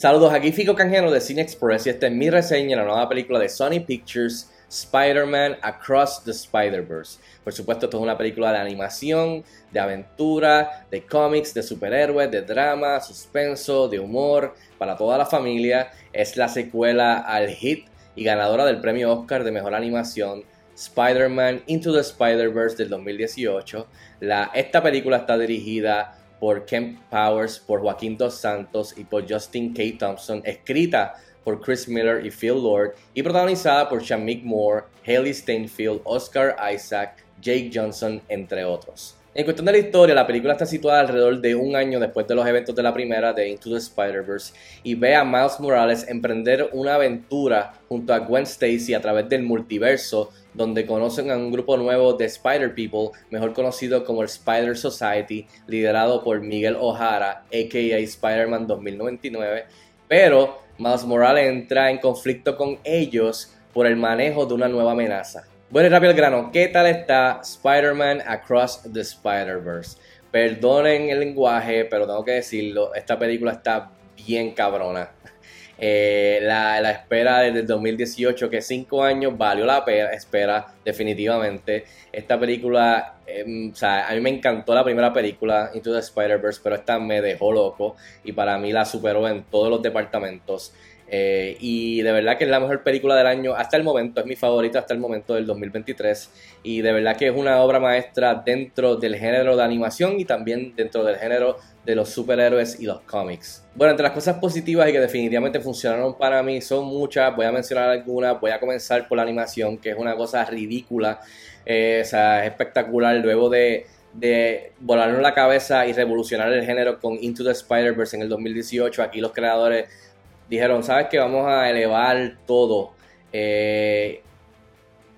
Saludos, aquí Fico Canjeno de Cine Express y esta es mi reseña de la nueva película de Sony Pictures, Spider-Man Across the Spider-Verse. Por supuesto, esto es una película de animación, de aventura, de cómics, de superhéroes, de drama, suspenso, de humor, para toda la familia. Es la secuela al hit y ganadora del premio Oscar de Mejor Animación, Spider-Man Into the Spider-Verse del 2018. La, esta película está dirigida por Ken Powers, por Joaquín Dos Santos y por Justin K. Thompson, escrita por Chris Miller y Phil Lord y protagonizada por Shamik Moore, Haley Steinfeld, Oscar Isaac, Jake Johnson, entre otros. En cuestión de la historia, la película está situada alrededor de un año después de los eventos de la primera de Into the Spider-Verse y ve a Miles Morales emprender una aventura junto a Gwen Stacy a través del multiverso donde conocen a un grupo nuevo de Spider People, mejor conocido como el Spider Society, liderado por Miguel O'Hara, aka Spider-Man 2099, pero Miles Morales entra en conflicto con ellos por el manejo de una nueva amenaza. Bueno, y rápido el grano, ¿qué tal está Spider-Man Across the Spider-Verse? Perdonen el lenguaje, pero tengo que decirlo, esta película está bien cabrona. Eh, la, espera desde el 2018, que cinco años valió la pena, espera definitivamente. Esta película, em, o sea, a mí me encantó la primera película, Into the Spider-Verse, pero esta me dejó loco y para mí la superó en todos los departamentos. Eh, y de verdad que es la mejor película del año hasta el momento, es mi favorita hasta el momento del 2023. Y de verdad que es una obra maestra dentro del género de animación y también dentro del género de los superhéroes y los cómics. Bueno, entre las cosas positivas y que definitivamente funcionaron para mí son muchas, voy a mencionar algunas, voy a comenzar por la animación, que es una cosa ridícula, eh, o sea, es espectacular, luego de de volarnos la cabeza y revolucionar el género con Into the Spider-Verse en el 2018. Aquí los creadores dijeron, ¿sabes qué? Vamos a elevar todo. Eh,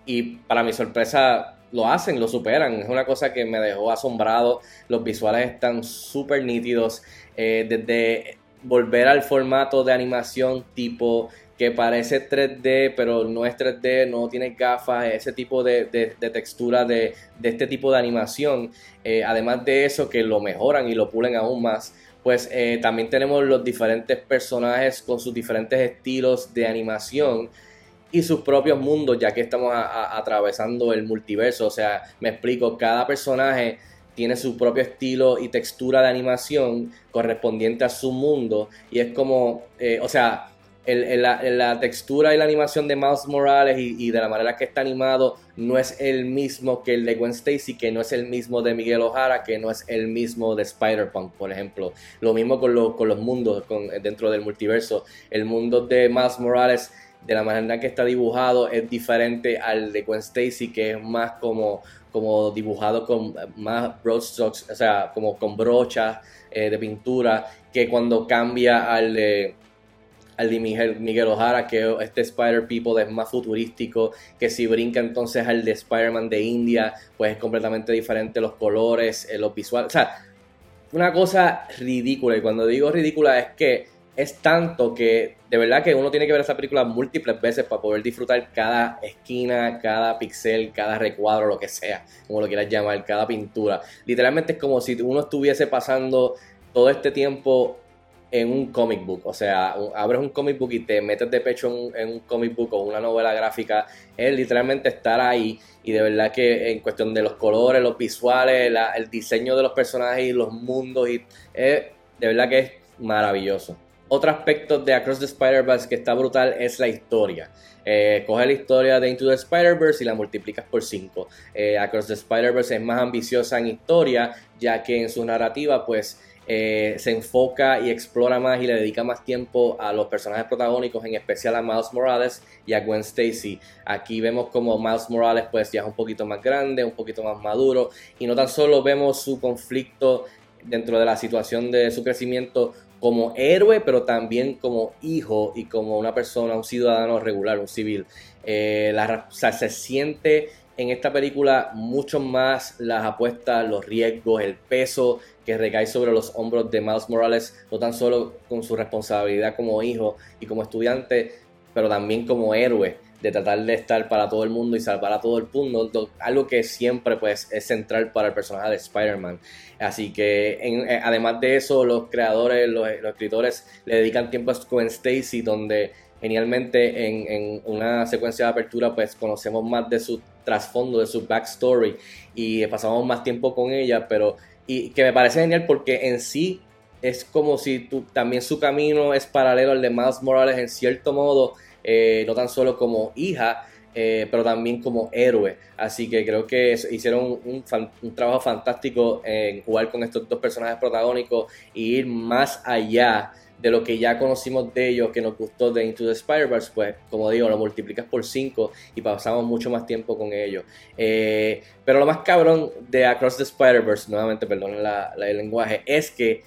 y para mi sorpresa lo hacen, lo superan. Es una cosa que me dejó asombrado. Los visuales están súper nítidos. Eh, desde volver al formato de animación tipo que parece 3D, pero no es 3D, no tiene gafas, ese tipo de, textura de, este tipo de animación. Eh, además de eso, que lo mejoran y lo pulen aún más pues eh, también tenemos los diferentes personajes con sus diferentes estilos de animación y sus propios mundos, ya que estamos atravesando el multiverso. O sea, me explico, cada personaje tiene su propio estilo y textura de animación correspondiente a su mundo. Y es como, eh, o sea, la, textura y la animación de Miles Morales y, de la manera que está animado no es el mismo que el de Gwen Stacy, que no es el mismo de Miguel O'Hara, que no es el mismo de Spider-Punk, por ejemplo. Lo mismo con, con los mundos dentro del multiverso. El mundo de Miles Morales, de la manera que está dibujado, es diferente al de Gwen Stacy, que es más como, como dibujado con más broadstrokes, o sea, como con brochas eh, de pintura, que cuando cambia al de al de Miguel, Miguel O'Hara, que este Spider People es más futurístico, que si brinca entonces al de Spider-Man de India, pues es completamente diferente los colores, eh, los visuales, o sea, una cosa ridícula, y cuando digo ridícula es que es tanto que de verdad que uno tiene que ver esta película múltiples veces para poder disfrutar cada esquina, cada pixel, cada recuadro, lo que sea, como lo quieras llamar, cada pintura. Literalmente es como si uno estuviese pasando todo este tiempo en un comic book. O sea, abres un comic book y te metes de pecho en, un comic book o una novela gráfica. Es literalmente estar ahí y de verdad que en cuestión de los colores, los visuales, el diseño de los personajes y los mundos, y, de verdad que es maravilloso. Otro aspecto de Across the Spider-Verse que está brutal es la historia. Eh, coge la historia de Into the Spider-Verse y la multiplicas por 5. Eh, Across the Spider-Verse es más ambiciosa en historia, ya que en su narrativa, pues eh, se enfoca y explora más y le dedica más tiempo a los personajes protagónicos, en especial a Miles Morales y a Gwen Stacy. Aquí vemos como Miles Morales pues ya es un poquito más grande, un poquito más maduro y no tan solo vemos su conflicto dentro de la situación de su crecimiento como héroe, pero también como hijo y como una persona, un ciudadano regular, un civil. Eh, se siente en esta película mucho más las apuestas, los riesgos, el peso que recae sobre los hombros de Miles Morales, no tan solo con su responsabilidad como hijo y como estudiante, pero también como héroe de tratar de estar para todo el mundo y salvar a todo el mundo, algo que siempre pues es central para el personaje de Spider-Man. Así que eh, además de eso, los creadores, los, escritores le dedican tiempo a Gwen Stacy, donde genialmente en, una secuencia de apertura pues conocemos más de su trasfondo, de su backstory y pasamos más tiempo con ella, pero y que me parece genial porque en sí es como si tú, también su camino es paralelo al de Miles Morales en cierto modo, eh, no tan solo como hija, eh, pero también como héroe. Así que creo que hicieron un, trabajo fantástico en jugar con estos dos personajes protagónicos y ir más allá de lo que ya conocimos de ellos, que nos gustó de Into the Spider-Verse, pues como digo, lo multiplicas por 5 y pasamos mucho más tiempo con ellos. Eh, pero lo más cabrón de Across the Spider-Verse, nuevamente, perdonen el lenguaje, es que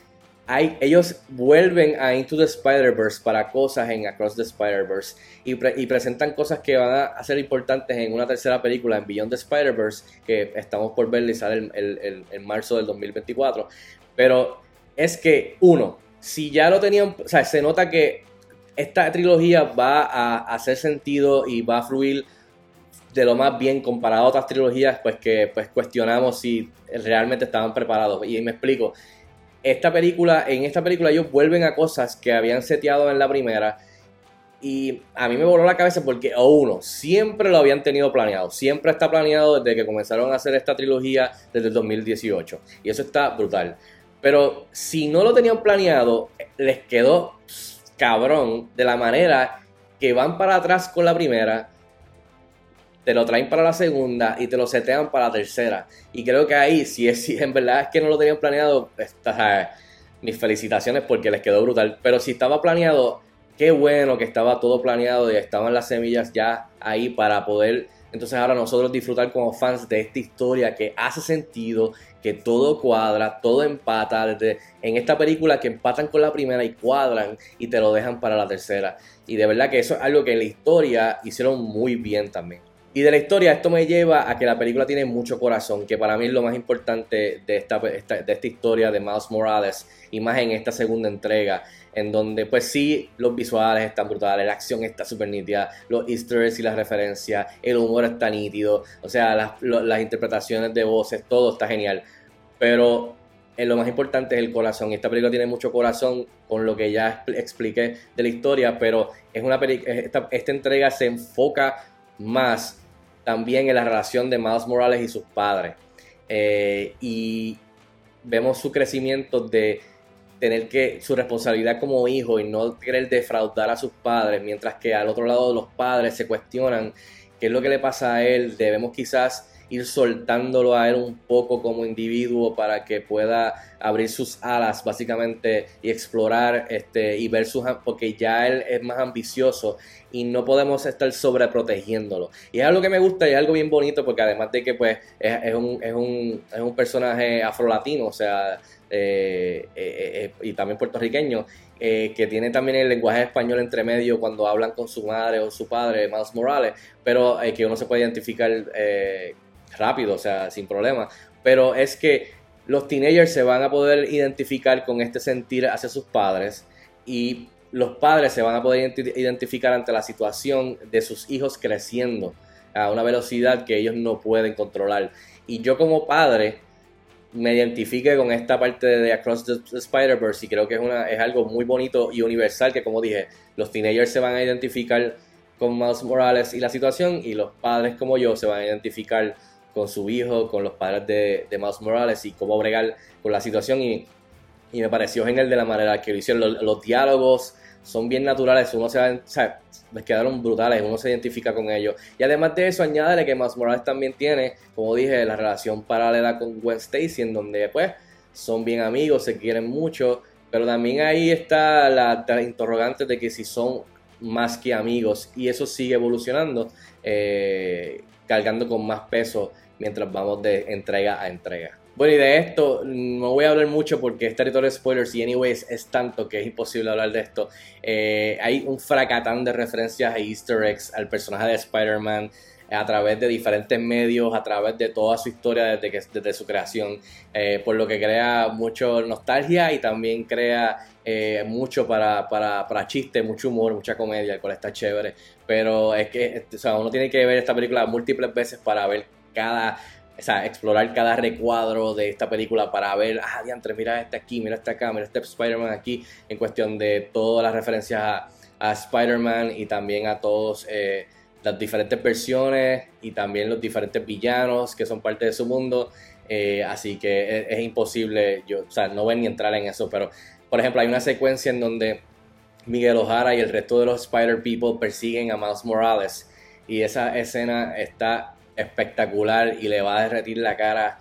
ellos vuelven a Into the Spider-Verse para cosas en Across the Spider-Verse y, presentan cosas que van a ser importantes en una tercera película, en Beyond the Spider-Verse, que estamos por ver y sale en marzo del 2024. Pero es que, uno, si ya lo tenían, o sea, se nota que esta trilogía va a hacer sentido y va a fluir de lo más bien comparado a otras trilogías, pues que pues cuestionamos si realmente estaban preparados. Y me explico esta película, en esta película ellos vuelven a cosas que habían seteado en la primera. Y a mí me voló la cabeza porque, o uno, siempre lo habían tenido planeado. Siempre está planeado desde que comenzaron a hacer esta trilogía desde el 2018. Y eso está brutal. Pero si no lo tenían planeado, les quedó cabrón de la manera que van para atrás con la primera te lo traen para la segunda y te lo setean para la tercera. Y creo que ahí, si, es, si en verdad es que no lo tenían planeado, está, mis felicitaciones porque les quedó brutal. Pero si estaba planeado, qué bueno que estaba todo planeado y estaban las semillas ya ahí para poder entonces ahora nosotros disfrutar como fans de esta historia que hace sentido, que todo cuadra, todo empata. En esta película que empatan con la primera y cuadran y te lo dejan para la tercera. Y de verdad que eso es algo que en la historia hicieron muy bien también. Y de la historia, esto me lleva a que la película tiene mucho corazón, que para mí es lo más importante de esta, de esta historia de Miles Morales, y más en esta segunda entrega, en donde pues sí, los visuales están brutales, la acción está súper nítida, los easter eggs y las referencias, el humor está nítido, o sea, las, las interpretaciones de voces, todo está genial. Pero en lo más importante es el corazón. Esta película tiene mucho corazón con lo que ya expliqué de la historia, pero es una esta, esta entrega se enfoca más también en la relación de Miles Morales y sus padres. Eh, y vemos su crecimiento de tener que su responsabilidad como hijo y no querer defraudar a sus padres, mientras que al otro lado los padres se cuestionan qué es lo que le pasa a él, debemos quizás ir soltándolo a él un poco como individuo para que pueda abrir sus alas básicamente y explorar este y ver sus porque ya él es más ambicioso y no podemos estar sobreprotegiéndolo y es algo que me gusta y es algo bien bonito porque además de que pues es, un, es, un, es un personaje afrolatino o sea eh, eh, eh, y también puertorriqueño que tiene también el lenguaje español entre medio cuando hablan con su madre o su padre, Miles Morales, pero que uno se puede identificar rápido, o sea, sin problema. Pero es que los teenagers se van a poder identificar con este sentir hacia sus padres y los padres se van a poder identificar ante la situación de sus hijos creciendo a una velocidad que ellos no pueden controlar. Y yo como padre me identifique con esta parte de Across the Spider-Verse y creo que es, algo muy bonito y universal que como dije, los teenagers se van a identificar con Miles Morales y la situación y los padres como yo se van a identificar con su hijo, con los padres de, de Miles Morales y cómo bregar con la situación. Y, me pareció genial de la manera que lo hicieron. Los, diálogos son bien naturales, uno se va, o sea, les quedaron brutales, uno se identifica con ellos. Y además de eso, añade que Miles Morales también tiene, como dije, la relación paralela con Gwen Stacy, en donde pues son bien amigos, se quieren mucho, pero también ahí está la, interrogante de que si son más que amigos, y eso sigue evolucionando, eh, cargando con más peso mientras vamos de entrega a entrega. Bueno, y de esto no voy a hablar mucho porque es territorio de spoilers y anyways es tanto que es imposible hablar de esto. Eh, hay un fracatán de referencias a easter eggs al personaje de Spider-Man, a través de diferentes medios, a través de toda su historia desde, que, desde su creación, eh, por lo que crea mucho nostalgia y también crea eh, mucho para, para, para chiste, mucho humor, mucha comedia, el cual está chévere. Pero es que o sea, uno tiene que ver esta película múltiples veces para ver cada o sea, explorar cada recuadro de esta película para ver, ah, diantre, mira este aquí, mira este acá, mira este Spider-Man aquí, en cuestión de todas las referencias a, Spider-Man y también a todos eh, las diferentes versiones y también los diferentes villanos que son parte de su mundo. Eh, así que es, imposible, yo, o sea, no voy ni entrar en eso, pero por ejemplo, hay una secuencia en donde Miguel Ojara y el resto de los Spider People persiguen a Miles Morales y esa escena está espectacular y le va a derretir la cara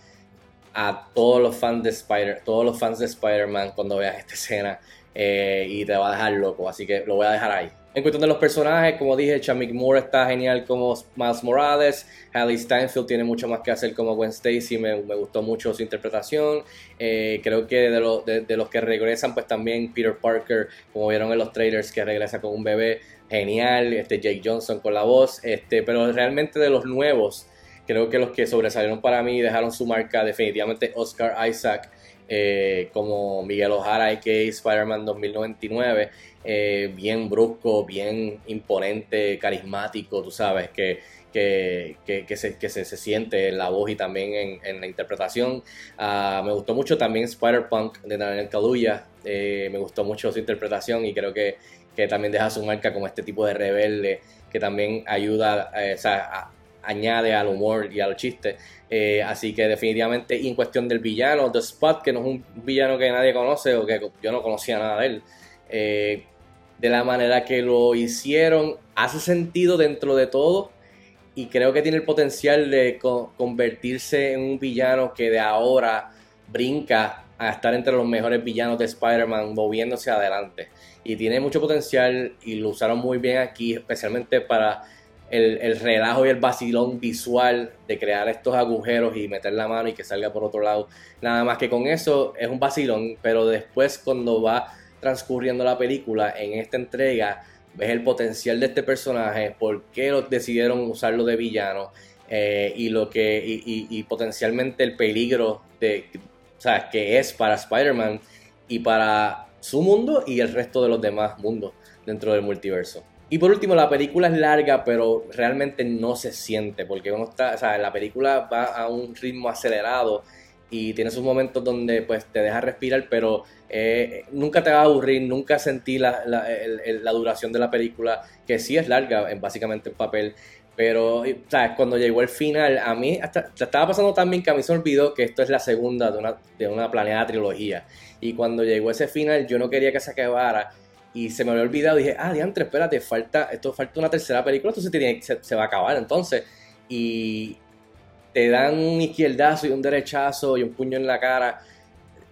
a todos los fans de Spider, todos los fans de Spider-Man cuando veas esta escena eh, y te va a dejar loco, así que lo voy a dejar ahí. En cuestión de los personajes, como dije, Chamik Moore está genial como Miles Morales, Haley Steinfeld tiene mucho más que hacer como Gwen Stacy, me, gustó mucho su interpretación. Eh, creo que de, de, los que regresan, pues también Peter Parker, como vieron en los trailers, que regresa con un bebé, genial, este Jake Johnson con la voz, este, pero realmente de los nuevos, creo que los que sobresalieron para mí dejaron su marca definitivamente Oscar Isaac eh, como Miguel Ojara, a.k.a. Spider-Man 2099, eh, bien brusco, bien imponente, carismático, tú sabes, que, que, que, se, que se, siente en la voz y también en, la interpretación. Ah, me gustó mucho también Spider-Punk de Daniel Kaluuya, eh, me gustó mucho su interpretación y creo que que también deja su marca como este tipo de rebelde que también ayuda, eh, o sea, añade al humor y al chiste. Eh, así que definitivamente, en cuestión del villano, The Spot, que no es un villano que nadie conoce o que yo no conocía nada de él, eh, de la manera que lo hicieron, hace sentido dentro de todo y creo que tiene el potencial de convertirse en un villano que de ahora brinca a estar entre los mejores villanos de Spider-Man moviéndose adelante y tiene mucho potencial y lo usaron muy bien aquí, especialmente para el, relajo y el vacilón visual de crear estos agujeros y meter la mano y que salga por otro lado. Nada más que con eso es un vacilón, pero después cuando va transcurriendo la película en esta entrega, ves el potencial de este personaje, por qué lo decidieron usarlo de villano eh, y lo que y, potencialmente el peligro de, o sea, que es para Spider-Man y para su mundo y el resto de los demás mundos dentro del multiverso. Y por último, la película es larga, pero realmente no se siente, porque uno está, o sea, la película va a un ritmo acelerado y tiene sus momentos donde pues te deja respirar, pero eh, nunca te va a aburrir, nunca sentí la, la, duración de la película, que sí es larga, en básicamente el papel, pero ¿sabes? cuando llegó el final, a mí hasta, estaba pasando también que a mí se olvidó que esto es la segunda de una, de una planeada trilogía. Y cuando llegó ese final, yo no quería que se acabara. Y se me había olvidado. Dije, ah, diantre, espérate, falta, esto falta una tercera película, entonces tiene, se, va a acabar entonces. Y te dan un izquierdazo y un derechazo y un puño en la cara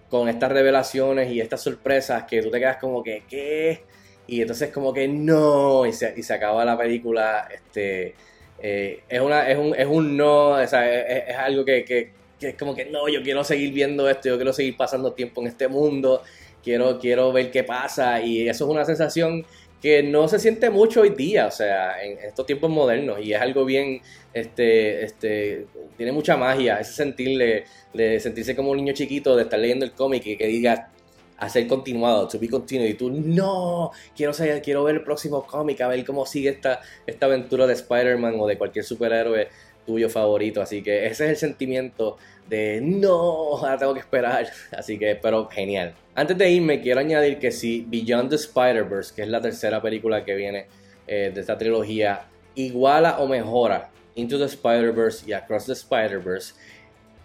con estas revelaciones y estas sorpresas que tú te quedas como que, ¿qué? Y entonces como que no, y se, y se acaba la película, este, eh, es, una, es, un, es un no, o sea, es, algo que, que es como que no, yo quiero seguir viendo esto, yo quiero seguir pasando tiempo en este mundo, quiero, quiero ver qué pasa y eso es una sensación que no se siente mucho hoy día, o sea, en estos tiempos modernos y es algo bien, este, este, tiene mucha magia, ese sentirle, de sentirse como un niño chiquito, de estar leyendo el cómic y que diga a continuado, to be continued, y tú, no, quiero, saber, quiero ver el próximo cómic, a ver cómo sigue esta, esta aventura de Spider-Man o de cualquier superhéroe tuyo favorito. Así que ese es el sentimiento de no, ahora tengo que esperar. Así que, pero genial. Antes de irme, quiero añadir que si Beyond the Spider-Verse, que es la tercera película que viene eh, de esta trilogía, iguala o mejora Into the Spider-Verse y Across the Spider-Verse,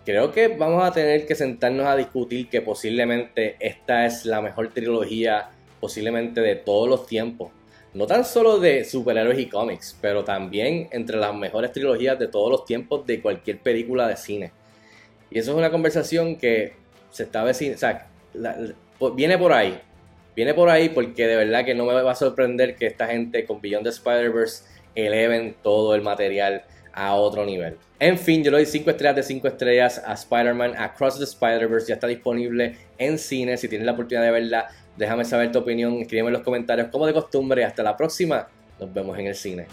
creo que vamos a tener que sentarnos a discutir que posiblemente esta es la mejor trilogía posiblemente de todos los tiempos no tan solo de superhéroes y cómics, pero también entre las mejores trilogías de todos los tiempos de cualquier película de cine. Y eso es una conversación que se está o sea, viene por ahí. Viene por ahí porque de verdad que no me va a sorprender que esta gente con Beyond the Spider-Verse eleven todo el material a otro nivel. En fin, yo le doy 5 estrellas de 5 estrellas a Spider-Man Across the Spider-Verse. Ya está disponible en cine. Si tienes la oportunidad de verla, Déjame saber tu opinión, escríbeme en los comentarios como de costumbre. Hasta la próxima. Nos vemos en el cine.